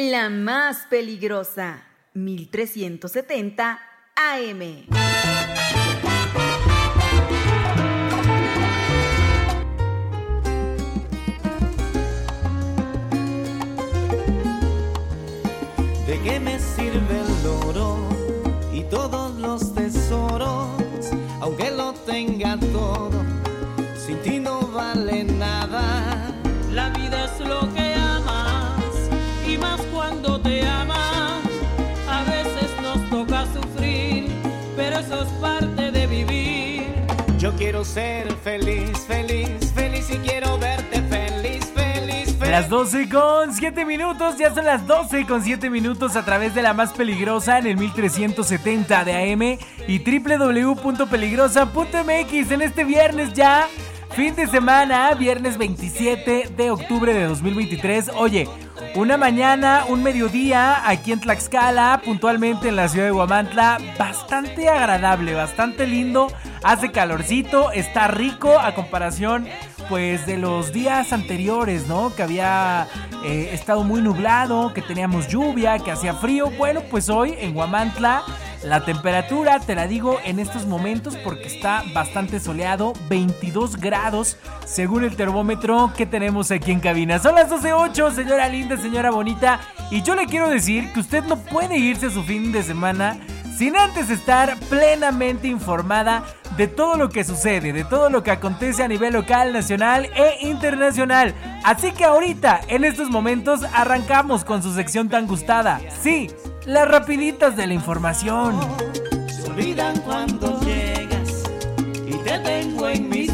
La más peligrosa, 1370 AM. ¿De qué me sirve el oro y todos los tesoros? Aunque lo tenga todo, sin ti no vale nada. La vida es lo que te amas. A veces nos toca sufrir, pero eso es parte de vivir. Yo quiero ser feliz, feliz, feliz y quiero verte feliz, feliz, feliz. Las 12 con 7 minutos, ya son las 12 con 7 minutos a través de la más peligrosa en el 1370 de AM y www.peligrosa.mx en este viernes ya. Fin de semana, viernes 27 de octubre de 2023. Oye, una mañana, un mediodía aquí en Tlaxcala, puntualmente en la ciudad de Huamantla, bastante agradable, bastante lindo. Hace calorcito, está rico a comparación pues de los días anteriores, ¿no? Que había eh, estado muy nublado, que teníamos lluvia, que hacía frío. Bueno, pues hoy en Huamantla la temperatura, te la digo en estos momentos porque está bastante soleado, 22 grados según el termómetro que tenemos aquí en cabina. Son las 12.08, señora linda, señora bonita, y yo le quiero decir que usted no puede irse a su fin de semana sin antes estar plenamente informada de todo lo que sucede, de todo lo que acontece a nivel local, nacional e internacional. Así que ahorita, en estos momentos, arrancamos con su sección tan gustada. Sí, las rapiditas de la información. Se olvidan cuando llegas y te tengo en mis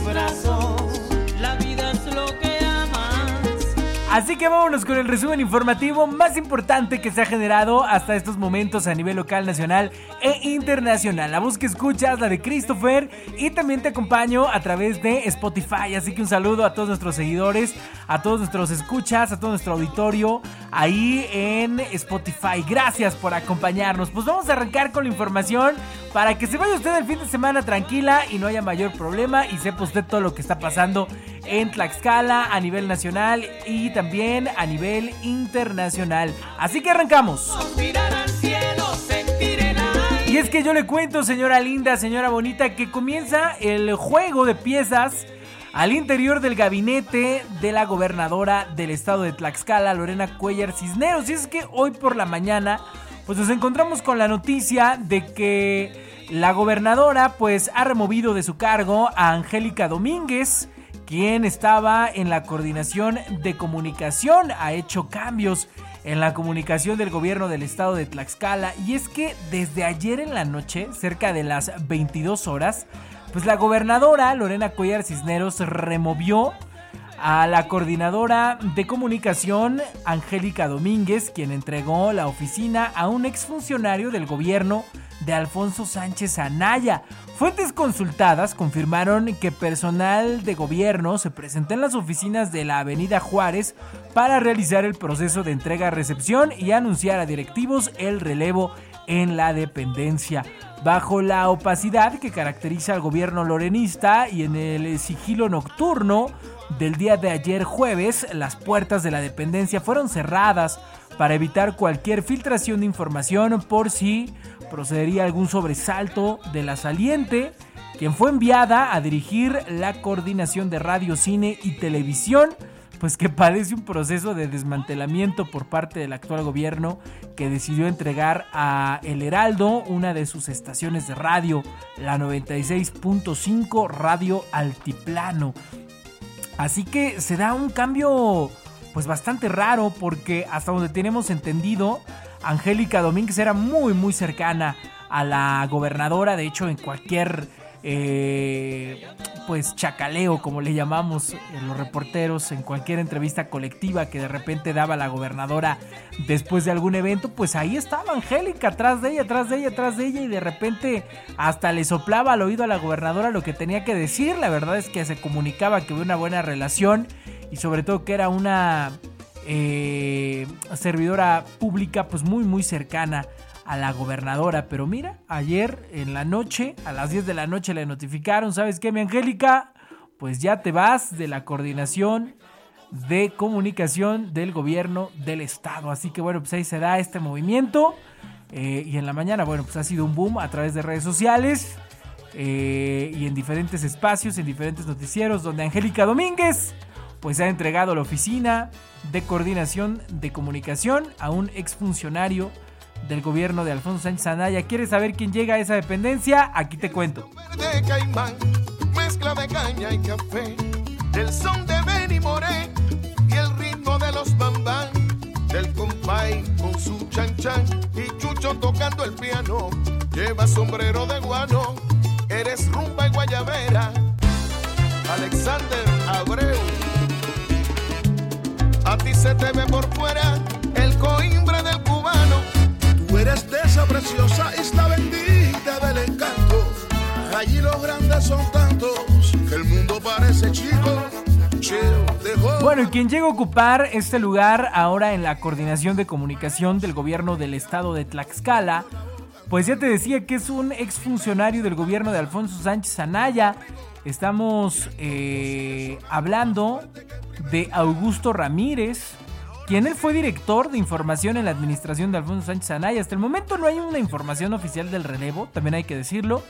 Así que vámonos con el resumen informativo más importante que se ha generado hasta estos momentos a nivel local, nacional e internacional. La voz que escuchas, la de Christopher, y también te acompaño a través de Spotify. Así que un saludo a todos nuestros seguidores, a todos nuestros escuchas, a todo nuestro auditorio ahí en Spotify. Gracias por acompañarnos. Pues vamos a arrancar con la información para que se vaya usted el fin de semana tranquila y no haya mayor problema y sepa usted todo lo que está pasando en Tlaxcala a nivel nacional y también a nivel internacional. Así que arrancamos. Y es que yo le cuento, señora linda, señora bonita, que comienza el juego de piezas al interior del gabinete de la gobernadora del estado de Tlaxcala, Lorena Cuellar Cisneros. Y es que hoy por la mañana, pues nos encontramos con la noticia de que la gobernadora pues ha removido de su cargo a Angélica Domínguez, quien estaba en la coordinación de comunicación, ha hecho cambios en la comunicación del gobierno del estado de Tlaxcala. Y es que desde ayer en la noche, cerca de las 22 horas, pues la gobernadora Lorena Cuellar Cisneros removió a la coordinadora de comunicación Angélica Domínguez, quien entregó la oficina a un exfuncionario del gobierno de Alfonso Sánchez Anaya. Fuentes consultadas confirmaron que personal de gobierno se presentó en las oficinas de la Avenida Juárez para realizar el proceso de entrega-recepción y anunciar a directivos el relevo en la dependencia. Bajo la opacidad que caracteriza al gobierno lorenista y en el sigilo nocturno del día de ayer jueves, las puertas de la dependencia fueron cerradas para evitar cualquier filtración de información por si procedería algún sobresalto de la saliente, quien fue enviada a dirigir la coordinación de radio, cine y televisión, pues que padece un proceso de desmantelamiento por parte del actual gobierno que decidió entregar a El Heraldo una de sus estaciones de radio, la 96.5 Radio Altiplano. Así que se da un cambio pues bastante raro porque hasta donde tenemos entendido, Angélica Domínguez era muy muy cercana a la gobernadora, de hecho en cualquier eh, pues chacaleo como le llamamos en los reporteros, en cualquier entrevista colectiva que de repente daba la gobernadora después de algún evento, pues ahí estaba Angélica atrás de ella, atrás de ella, atrás de ella y de repente hasta le soplaba al oído a la gobernadora lo que tenía que decir, la verdad es que se comunicaba que había una buena relación y sobre todo que era una eh, servidora pública pues muy muy cercana a la gobernadora. Pero mira, ayer en la noche, a las 10 de la noche le notificaron, ¿sabes qué, mi Angélica? Pues ya te vas de la coordinación de comunicación del gobierno del estado. Así que bueno, pues ahí se da este movimiento. Eh, y en la mañana, bueno, pues ha sido un boom a través de redes sociales eh, y en diferentes espacios, en diferentes noticieros, donde Angélica Domínguez pues ha entregado la oficina de coordinación de comunicación a un exfuncionario del gobierno de Alfonso Sánchez Anaya. ¿Quieres saber quién llega a esa dependencia? Aquí te cuento. De caimán, mezcla de caña y café, son de Benny Moré y el ritmo de los bambán, del compay con su chan chan y Chucho tocando el piano, lleva sombrero de guano, eres rumba y guayabera, Alexander Abreu. A ti se te ve por fuera el coimbre del cubano. Eres de esa preciosa isla bendita del encanto. Bueno, y quien llega a ocupar este lugar ahora en la coordinación de comunicación del gobierno del estado de Tlaxcala, pues ya te decía que es un exfuncionario del gobierno de Alfonso Sánchez Anaya. Estamos eh, hablando de Augusto Ramírez, quien él fue director de información en la administración de Alfonso Sánchez Anaya. Hasta el momento no hay una información oficial del relevo, también hay que decirlo,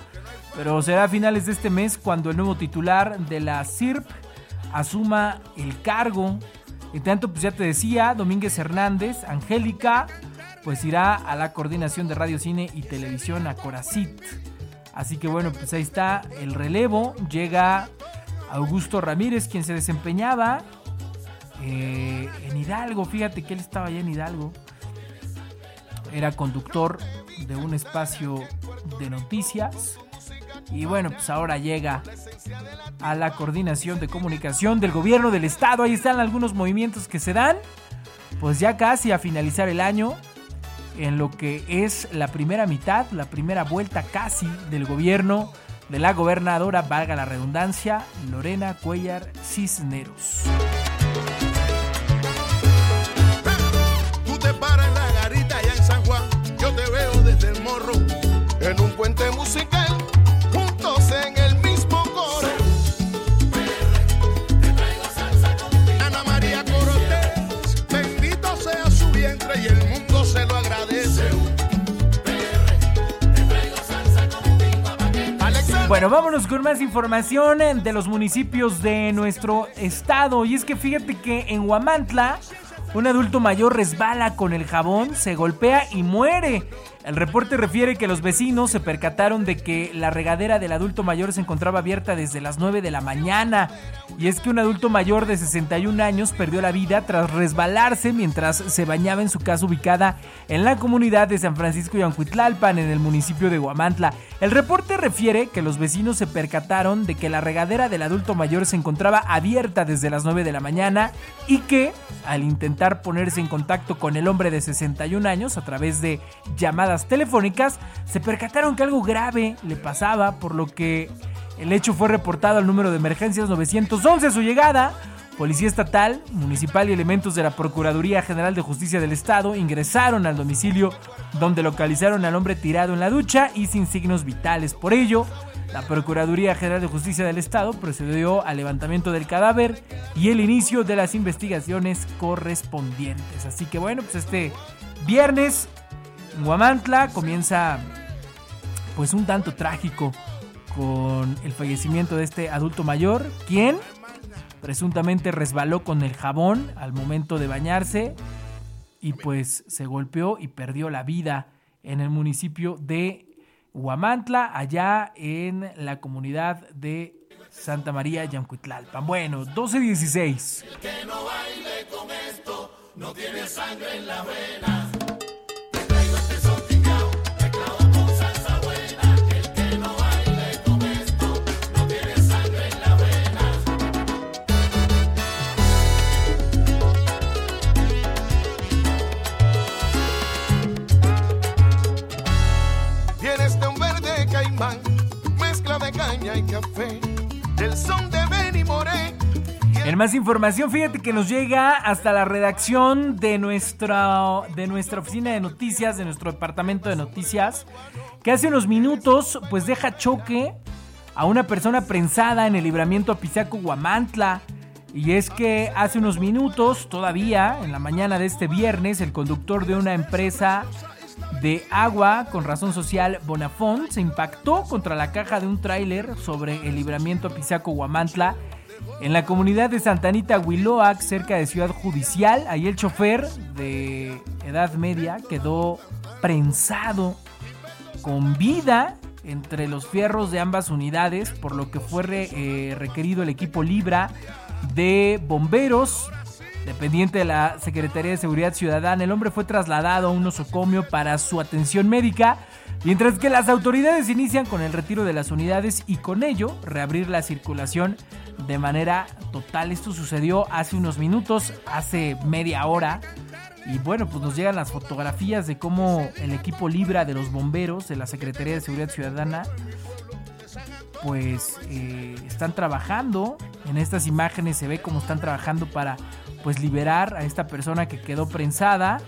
pero será a finales de este mes cuando el nuevo titular de la CIRP asuma el cargo. En tanto, pues ya te decía, Domínguez Hernández, Angélica, pues irá a la coordinación de radio, cine y televisión a Coracit. Así que bueno, pues ahí está el relevo. Llega Augusto Ramírez, quien se desempeñaba eh, en Hidalgo. Fíjate que él estaba allá en Hidalgo. Era conductor de un espacio de noticias. Y bueno, pues ahora llega a la coordinación de comunicación del gobierno del estado. Ahí están algunos movimientos que se dan. Pues ya casi a finalizar el año en lo que es la primera mitad, la primera vuelta casi del gobierno de la gobernadora, valga la redundancia, Lorena Cuellar Cisneros. En un puente musical. Juntos en el mismo coro. Ana María Cortés, bendito sea su vientre y el mundo se lo agradece. Bueno, vámonos con más información eh, de los municipios de nuestro estado. Y es que fíjate que en Huamantla, un adulto mayor resbala con el jabón, se golpea y muere. El reporte refiere que los vecinos se percataron de que la regadera del adulto mayor se encontraba abierta desde las 9 de la mañana. Y es que un adulto mayor de 61 años perdió la vida tras resbalarse mientras se bañaba en su casa ubicada en la comunidad de San Francisco y Ancuitlalpan, en el municipio de Guamantla. El reporte refiere que los vecinos se percataron de que la regadera del adulto mayor se encontraba abierta desde las 9 de la mañana y que, al intentar ponerse en contacto con el hombre de 61 años a través de llamadas telefónicas, se percataron que algo grave le pasaba, por lo que el hecho fue reportado al número de emergencias 911 a su llegada. Policía estatal, municipal y elementos de la Procuraduría General de Justicia del Estado ingresaron al domicilio donde localizaron al hombre tirado en la ducha y sin signos vitales. Por ello, la Procuraduría General de Justicia del Estado procedió al levantamiento del cadáver y el inicio de las investigaciones correspondientes. Así que bueno, pues este viernes Huamantla comienza pues un tanto trágico con el fallecimiento de este adulto mayor, quien presuntamente resbaló con el jabón al momento de bañarse y pues se golpeó y perdió la vida en el municipio de Huamantla, allá en la comunidad de Santa María Yancuitlalpan. Bueno, 12-16. Vienes café, el son de Moré. En más información, fíjate que nos llega hasta la redacción de nuestra, de nuestra oficina de noticias, de nuestro departamento de noticias, que hace unos minutos pues deja choque a una persona prensada en el libramiento Apizaco Guamantla. Y es que hace unos minutos, todavía, en la mañana de este viernes, el conductor de una empresa de agua con razón social Bonafont se impactó contra la caja de un tráiler sobre el libramiento Pisaco-Huamantla en la comunidad de Santanita Huiloac, cerca de Ciudad Judicial. Ahí el chofer de edad media quedó prensado con vida entre los fierros de ambas unidades, por lo que fue eh, requerido el equipo Libra de bomberos, dependiente de la Secretaría de Seguridad Ciudadana. El hombre fue trasladado a un nosocomio para su atención médica, mientras que las autoridades inician con el retiro de las unidades y con ello reabrir la circulación de manera total. Esto sucedió hace unos minutos, hace media hora. Y bueno, pues nos llegan las fotografías de cómo el equipo Libra de los bomberos de la Secretaría de Seguridad Ciudadana pues eh, están trabajando. En estas imágenes se ve cómo están trabajando para pues liberar a esta persona que quedó prensada.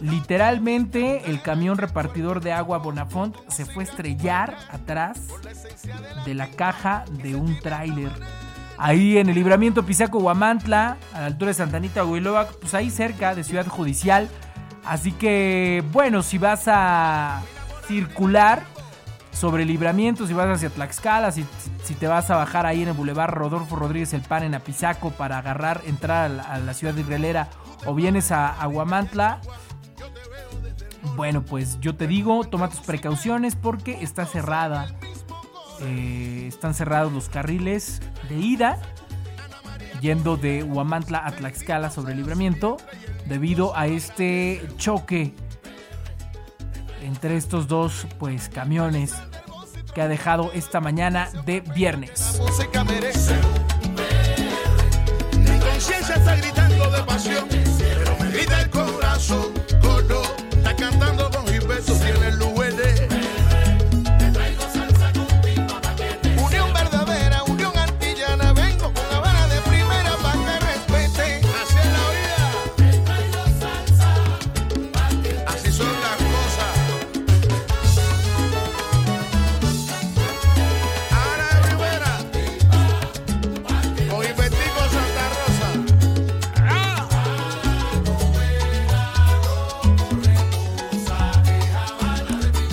Literalmente el camión repartidor de agua Bonafont se fue a estrellar atrás de la caja de un tráiler. Ahí en el libramiento Pisaco Huamantla, a la altura de Santanita Huiloac, pues ahí cerca de Ciudad Judicial. Así que bueno, si vas a circular, sobre libramiento, si vas hacia Tlaxcala, si, si, te vas a bajar ahí en el Boulevard Rodolfo Rodríguez El Pan en Apizaco para agarrar, entrar a la, ciudad de Irrelera o vienes a Aguamantla. Bueno, pues yo te digo, toma tus precauciones porque está cerrada. Eh, están cerrados los carriles de ida yendo de Huamantla a Tlaxcala sobre libramiento debido a este choque entre estos dos pues camiones que ha dejado esta mañana de viernes.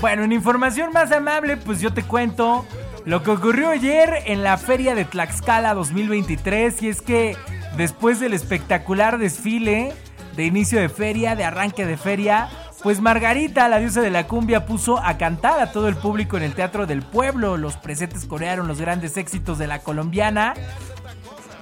Bueno, en información más amable, pues yo te cuento lo que ocurrió ayer en la Feria de Tlaxcala 2023. Y es que después del espectacular desfile de inicio de feria, de arranque de feria, pues Margarita, la diosa de la cumbia, puso a cantar a todo el público en el Teatro del Pueblo. Los presentes corearon los grandes éxitos de la colombiana.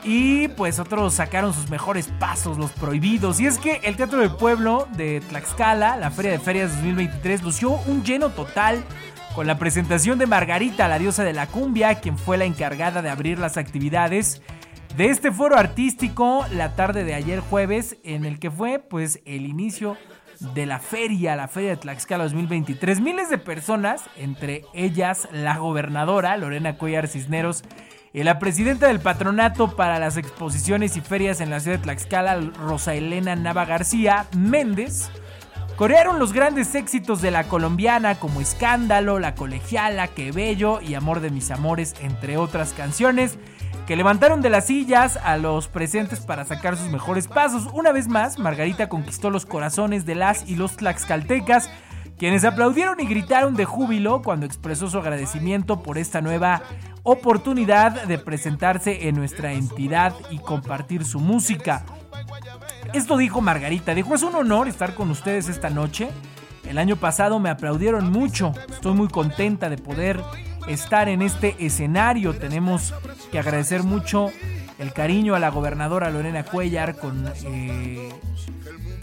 Y pues otros sacaron sus mejores pasos, los prohibidos. Y es que el Teatro del Pueblo de Tlaxcala, la Feria de Ferias 2023, lució un lleno total con la presentación de Margarita, la diosa de la cumbia, quien fue la encargada de abrir las actividades de este foro artístico la tarde de ayer jueves, en el que fue pues el inicio de la feria, la Feria de Tlaxcala 2023. Miles de personas, entre ellas la gobernadora Lorena Cuellar Cisneros, y la presidenta del patronato para las exposiciones y ferias en la ciudad de Tlaxcala, Rosa Elena Nava García Méndez, corearon los grandes éxitos de la colombiana como Escándalo, La Colegiala, Que Bello y Amor de mis Amores, entre otras canciones que levantaron de las sillas a los presentes para sacar sus mejores pasos. Una vez más, Margarita conquistó los corazones de las y los tlaxcaltecas, quienes aplaudieron y gritaron de júbilo cuando expresó su agradecimiento por esta nueva oportunidad de presentarse en nuestra entidad y compartir su música. Esto dijo Margarita, dijo, es un honor estar con ustedes esta noche. El año pasado me aplaudieron mucho, estoy muy contenta de poder estar en este escenario. Tenemos que agradecer mucho el cariño a la gobernadora Lorena Cuellar con eh,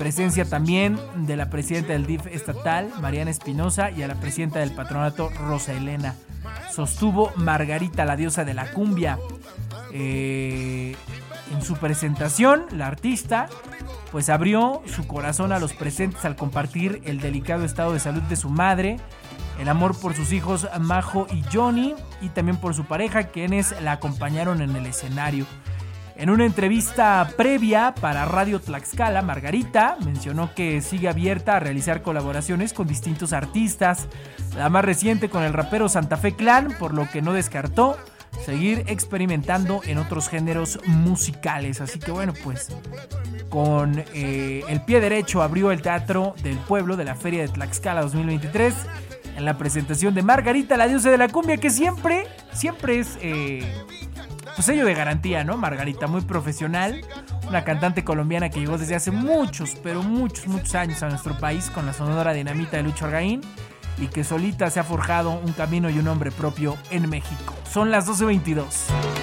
presencia también de la presidenta del DIF estatal, Mariana Espinosa, y a la presidenta del patronato, Rosa Elena sostuvo Margarita, la diosa de la cumbia. Eh, en su presentación, la artista pues abrió su corazón a los presentes al compartir el delicado estado de salud de su madre, el amor por sus hijos Majo y Johnny y también por su pareja quienes la acompañaron en el escenario. En una entrevista previa para Radio Tlaxcala, Margarita mencionó que sigue abierta a realizar colaboraciones con distintos artistas, la más reciente con el rapero Santa Fe Clan, por lo que no descartó seguir experimentando en otros géneros musicales. Así que bueno, pues con eh, el pie derecho abrió el Teatro del Pueblo de la Feria de Tlaxcala 2023 en la presentación de Margarita, la diosa de la cumbia, que siempre, siempre es eh, pues sello de garantía, ¿no? Margarita, muy profesional, una cantante colombiana que llegó desde hace muchos, pero muchos, muchos años a nuestro país con la sonora dinamita de Lucho Argaín y que solita se ha forjado un camino y un nombre propio en México. Son las 12.22.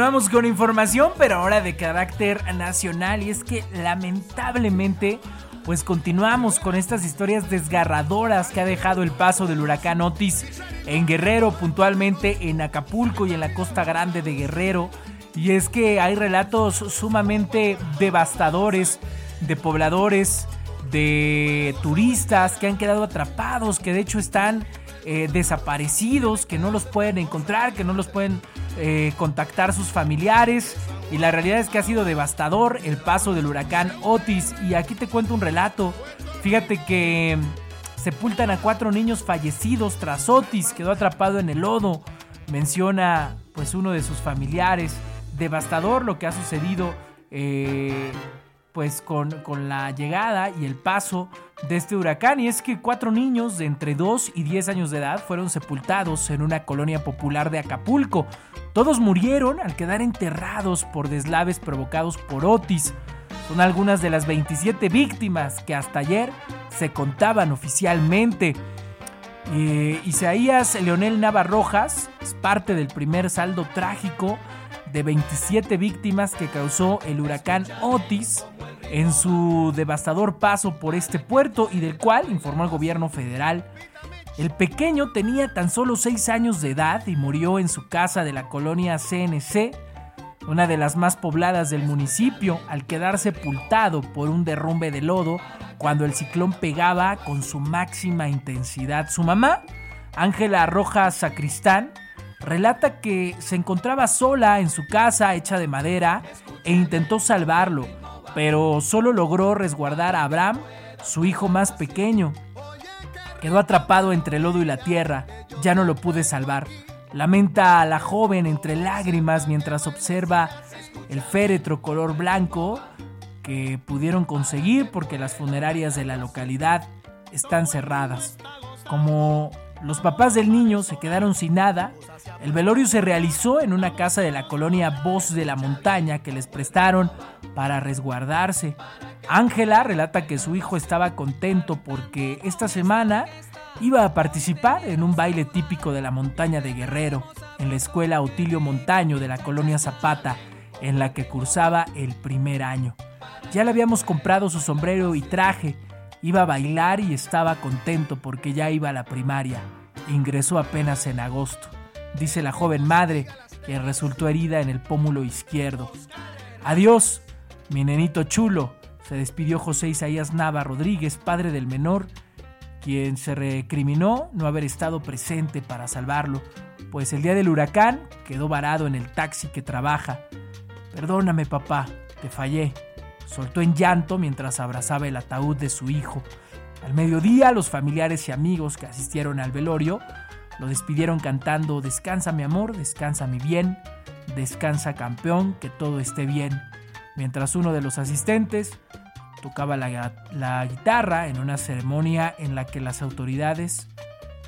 Continuamos con información, pero ahora de carácter nacional. Y es que lamentablemente, pues continuamos con estas historias desgarradoras que ha dejado el paso del huracán Otis en Guerrero, puntualmente en Acapulco y en la costa grande de Guerrero. Y es que hay relatos sumamente devastadores de pobladores, de turistas que han quedado atrapados, que de hecho están eh, desaparecidos, que no los pueden encontrar, que no los pueden eh, contactar sus familiares. Y la realidad es que ha sido devastador el paso del huracán Otis. Y aquí te cuento un relato. Fíjate que sepultan a cuatro niños fallecidos tras Otis. Quedó atrapado en el lodo. Menciona pues uno de sus familiares. Devastador lo que ha sucedido eh, pues con, con, la llegada y el paso de este huracán y es que cuatro niños de entre 2 y 10 años de edad fueron sepultados en una colonia popular de Acapulco. Todos murieron al quedar enterrados por deslaves provocados por Otis. Son algunas de las 27 víctimas que hasta ayer se contaban oficialmente. Eh, Isaías Leonel Navarrojas es parte del primer saldo trágico de 27 víctimas que causó el huracán Otis en su devastador paso por este puerto y del cual informó el gobierno federal. El pequeño tenía tan solo 6 años de edad y murió en su casa de la colonia CNC, una de las más pobladas del municipio, al quedar sepultado por un derrumbe de lodo cuando el ciclón pegaba con su máxima intensidad. Su mamá, Ángela Rojas Sacristán, relata que se encontraba sola en su casa hecha de madera e intentó salvarlo, pero solo logró resguardar a Abraham, su hijo más pequeño. Quedó atrapado entre el lodo y la tierra, ya no lo pude salvar. Lamenta a la joven entre lágrimas mientras observa el féretro color blanco que pudieron conseguir porque las funerarias de la localidad están cerradas. Como los papás del niño se quedaron sin nada, el velorio se realizó en una casa de la colonia Voz de la Montaña que les prestaron para resguardarse. Ángela relata que su hijo estaba contento porque esta semana iba a participar en un baile típico de la montaña de Guerrero, en la escuela Otilio Montaño de la colonia Zapata, en la que cursaba el primer año. Ya le habíamos comprado su sombrero y traje, Iba a bailar y estaba contento porque ya iba a la primaria. Ingresó apenas en agosto, dice la joven madre, que resultó herida en el pómulo izquierdo. Adiós, mi nenito chulo, se despidió José Isaías Nava Rodríguez, padre del menor, quien se recriminó no haber estado presente para salvarlo, pues el día del huracán quedó varado en el taxi que trabaja. Perdóname, papá, te fallé soltó en llanto mientras abrazaba el ataúd de su hijo. Al mediodía, los familiares y amigos que asistieron al velorio lo despidieron cantando Descansa mi amor, descansa mi bien, descansa campeón, que todo esté bien. Mientras uno de los asistentes tocaba la, guitarra en una ceremonia en la que las autoridades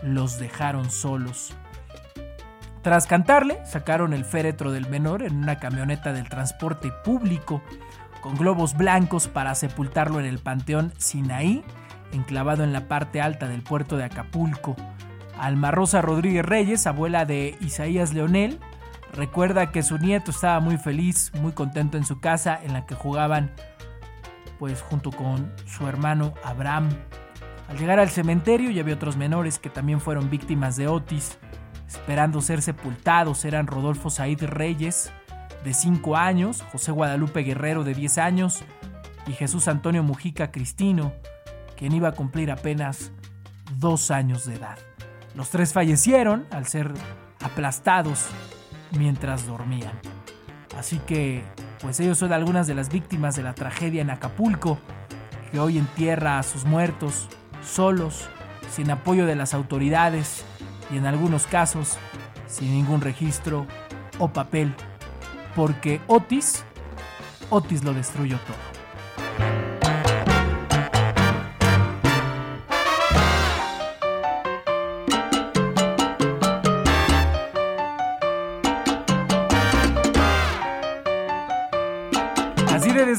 los dejaron solos. Tras cantarle, sacaron el féretro del menor en una camioneta del transporte público, con globos blancos para sepultarlo en el Panteón Sinaí, enclavado en la parte alta del puerto de Acapulco. Alma Rosa Rodríguez Reyes, abuela de Isaías Leonel, recuerda que su nieto estaba muy feliz, muy contento en su casa en la que jugaban pues junto con su hermano Abraham. Al llegar al cementerio ya había otros menores que también fueron víctimas de Otis esperando ser sepultados eran Rodolfo Said Reyes, de 5 años, José Guadalupe Guerrero, de 10 años, y Jesús Antonio Mujica Cristino, quien iba a cumplir apenas 2 años de edad. Los tres fallecieron al ser aplastados mientras dormían. Así que, pues ellos son algunas de las víctimas de la tragedia en Acapulco, que hoy entierra a sus muertos, solos, sin apoyo de las autoridades, y en algunos casos sin ningún registro o papel, porque Otis, Otis lo destruyó todo.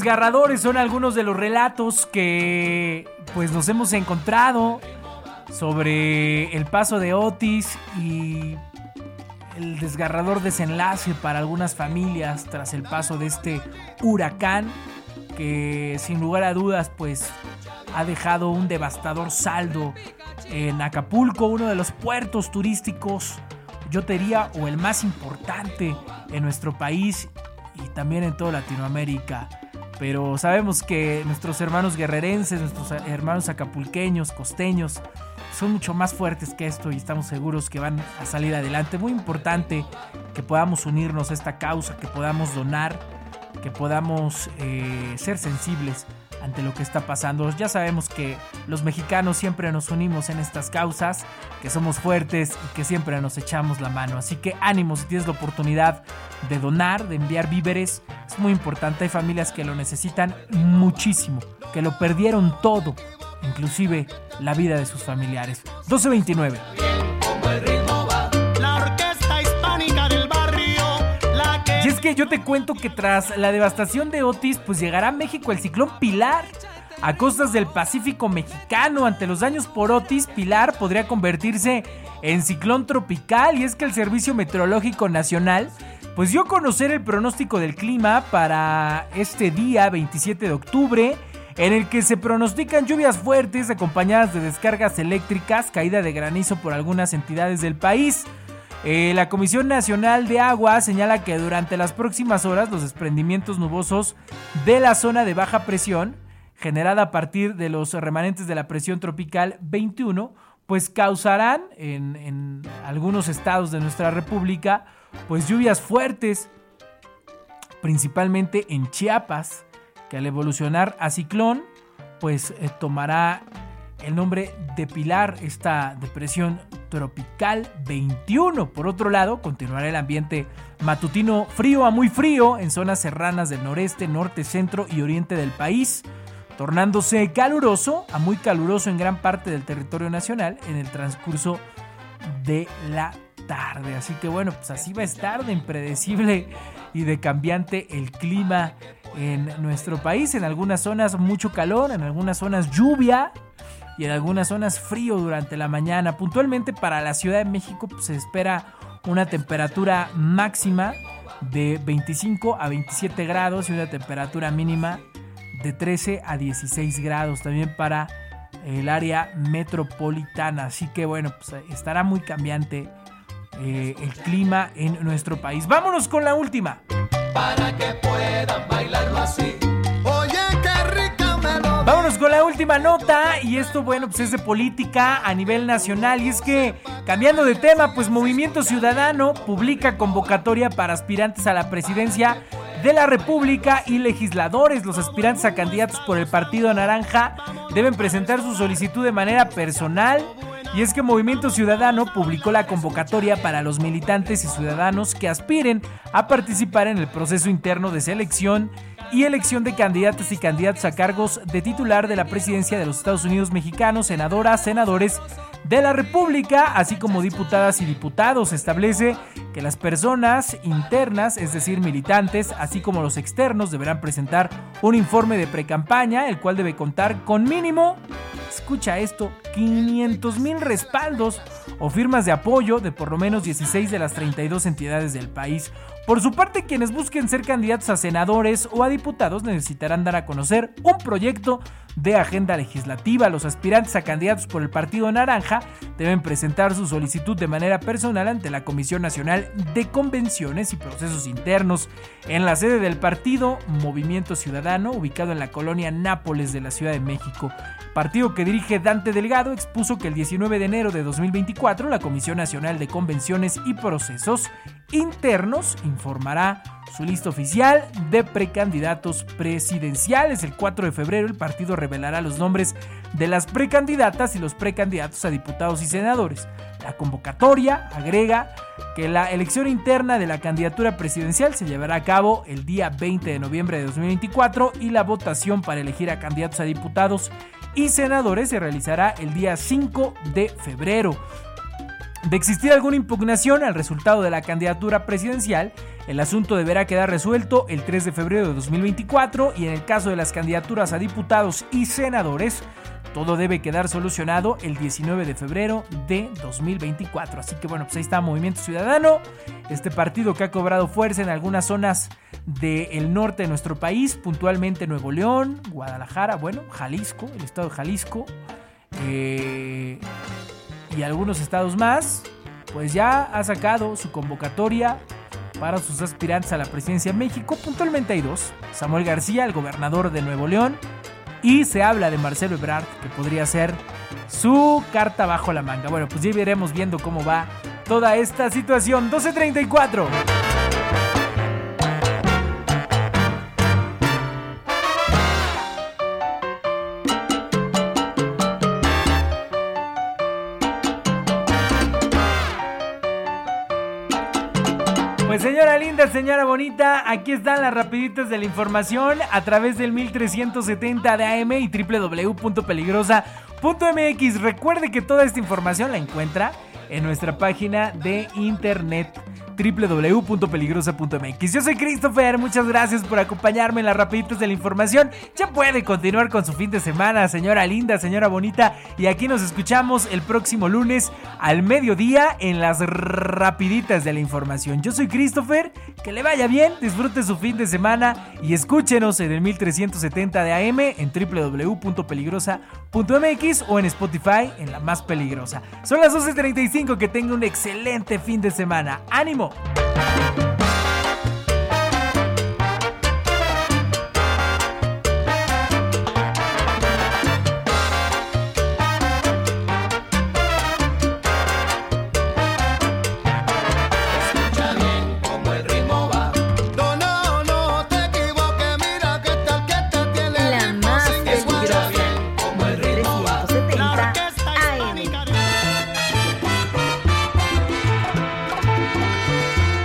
Desgarradores son algunos de los relatos que pues nos hemos encontrado sobre el paso de Otis y el desgarrador desenlace para algunas familias tras el paso de este huracán que sin lugar a dudas pues ha dejado un devastador saldo en Acapulco, uno de los puertos turísticos, yo diría, o el más importante en nuestro país y también en toda Latinoamérica. Pero sabemos que nuestros hermanos guerrerenses, nuestros hermanos acapulqueños, costeños, son mucho más fuertes que esto y estamos seguros que van a salir adelante. Muy importante que podamos unirnos a esta causa, que podamos donar, que podamos eh, ser sensibles ante lo que está pasando. Ya sabemos que los mexicanos siempre nos unimos en estas causas, que somos fuertes y que siempre nos echamos la mano. Así que ánimo si tienes la oportunidad de donar, de enviar víveres. Es muy importante. Hay familias que lo necesitan muchísimo, que lo perdieron todo inclusive la vida de sus familiares. 1229. Que yo te cuento que tras la devastación de Otis, pues llegará a México el ciclón Pilar. A costas del Pacífico mexicano, ante los daños por Otis, Pilar podría convertirse en ciclón tropical. Y es que el Servicio Meteorológico Nacional pues dio a conocer el pronóstico del clima para este día 27 de octubre en el que se pronostican lluvias fuertes acompañadas de descargas eléctricas, caída de granizo por algunas entidades del país. Eh, la Comisión Nacional de Agua señala que durante las próximas horas los desprendimientos nubosos de la zona de baja presión, generada a partir de los remanentes de la presión tropical 21, pues causarán en, algunos estados de nuestra república, pues lluvias fuertes, principalmente en Chiapas, que al evolucionar a ciclón, pues eh, tomará el nombre de Pilar, esta depresión tropical 21. Por otro lado, continuará el ambiente matutino frío a muy frío en zonas serranas del noreste, norte, centro y oriente del país, tornándose caluroso a muy caluroso en gran parte del territorio nacional en el transcurso de la tarde. Así que bueno, pues así va a estar de impredecible y de cambiante el clima en nuestro país. En algunas zonas mucho calor, en algunas zonas lluvia y en algunas zonas frío durante la mañana. Puntualmente para la Ciudad de México pues, se espera una temperatura máxima de 25 a 27 grados y una temperatura mínima de 13 a 16 grados también para el área metropolitana. Así que bueno, pues estará muy cambiante eh, el clima en nuestro país. Vámonos con la última para que puedan bailarlo así. Vámonos con la última nota y esto, bueno, pues es de política a nivel nacional y es que, cambiando de tema, pues Movimiento Ciudadano publica convocatoria para aspirantes a la presidencia de la República y legisladores. Los aspirantes a candidatos por el Partido Naranja deben presentar su solicitud de manera personal y es que Movimiento Ciudadano publicó la convocatoria para los militantes y ciudadanos que aspiren a participar en el proceso interno de selección y elección de candidatas y candidatos a cargos de titular de la presidencia de los Estados Unidos mexicanos, senadoras, senadores de la República, así como diputadas y diputados. Establece que las personas internas, es decir, militantes, así como los externos, deberán presentar un informe de precampaña, el cual debe contar con mínimo, escucha esto, 500 mil respaldos o firmas de apoyo de por lo menos 16 de las 32 entidades del país. Por su parte, quienes busquen ser candidatos a senadores o a diputados necesitarán dar a conocer un proyecto de agenda legislativa. Los aspirantes a candidatos por el Partido Naranja deben presentar su solicitud de manera personal ante la Comisión Nacional de Convenciones y Procesos Internos en la sede del partido Movimiento Ciudadano, ubicado en la colonia Nápoles de la Ciudad de México. Partido que dirige Dante Delgado expuso que el 19 de enero de 2024 la Comisión Nacional de Convenciones y Procesos Internos informará su lista oficial de precandidatos presidenciales. El 4 de febrero el partido revelará los nombres de las precandidatas y los precandidatos a diputados y senadores. La convocatoria agrega que la elección interna de la candidatura presidencial se llevará a cabo el día 20 de noviembre de 2024 y la votación para elegir a candidatos a diputados y senadores se realizará el día 5 de febrero. De existir alguna impugnación al resultado de la candidatura presidencial, el asunto deberá quedar resuelto el 3 de febrero de 2024 y en el caso de las candidaturas a diputados y senadores, todo debe quedar solucionado el 19 de febrero de 2024. Así que bueno, pues ahí está Movimiento Ciudadano, este partido que ha cobrado fuerza en algunas zonas del norte de nuestro país, puntualmente Nuevo León, Guadalajara, bueno, Jalisco, el estado de Jalisco. Eh, y algunos estados más, pues ya ha sacado su convocatoria para sus aspirantes a la presidencia de México. Puntualmente hay dos. Samuel García, el gobernador de Nuevo León, y se habla de Marcelo Ebrard, que podría ser su carta bajo la manga. Bueno, pues ya veremos viendo cómo va toda esta situación. 1234. Señora bonita, aquí están las rapiditas de la información a través del 1370 de AM y www.peligrosa.mx. Recuerde que toda esta información la encuentra en nuestra página de internet www.peligrosa.mx. Yo soy Christopher, muchas gracias por acompañarme en las rapiditas de la información. Ya puede continuar con su fin de semana, señora linda, señora bonita, y aquí nos escuchamos el próximo lunes al mediodía en las rapiditas de la información. Yo soy Christopher, que le vaya bien, disfrute su fin de semana y escúchenos en el 1370 de AM en www.peligrosa.mx o en Spotify en la más peligrosa. Son las 12.35, que tenga un excelente fin de semana. ¡Ánimo!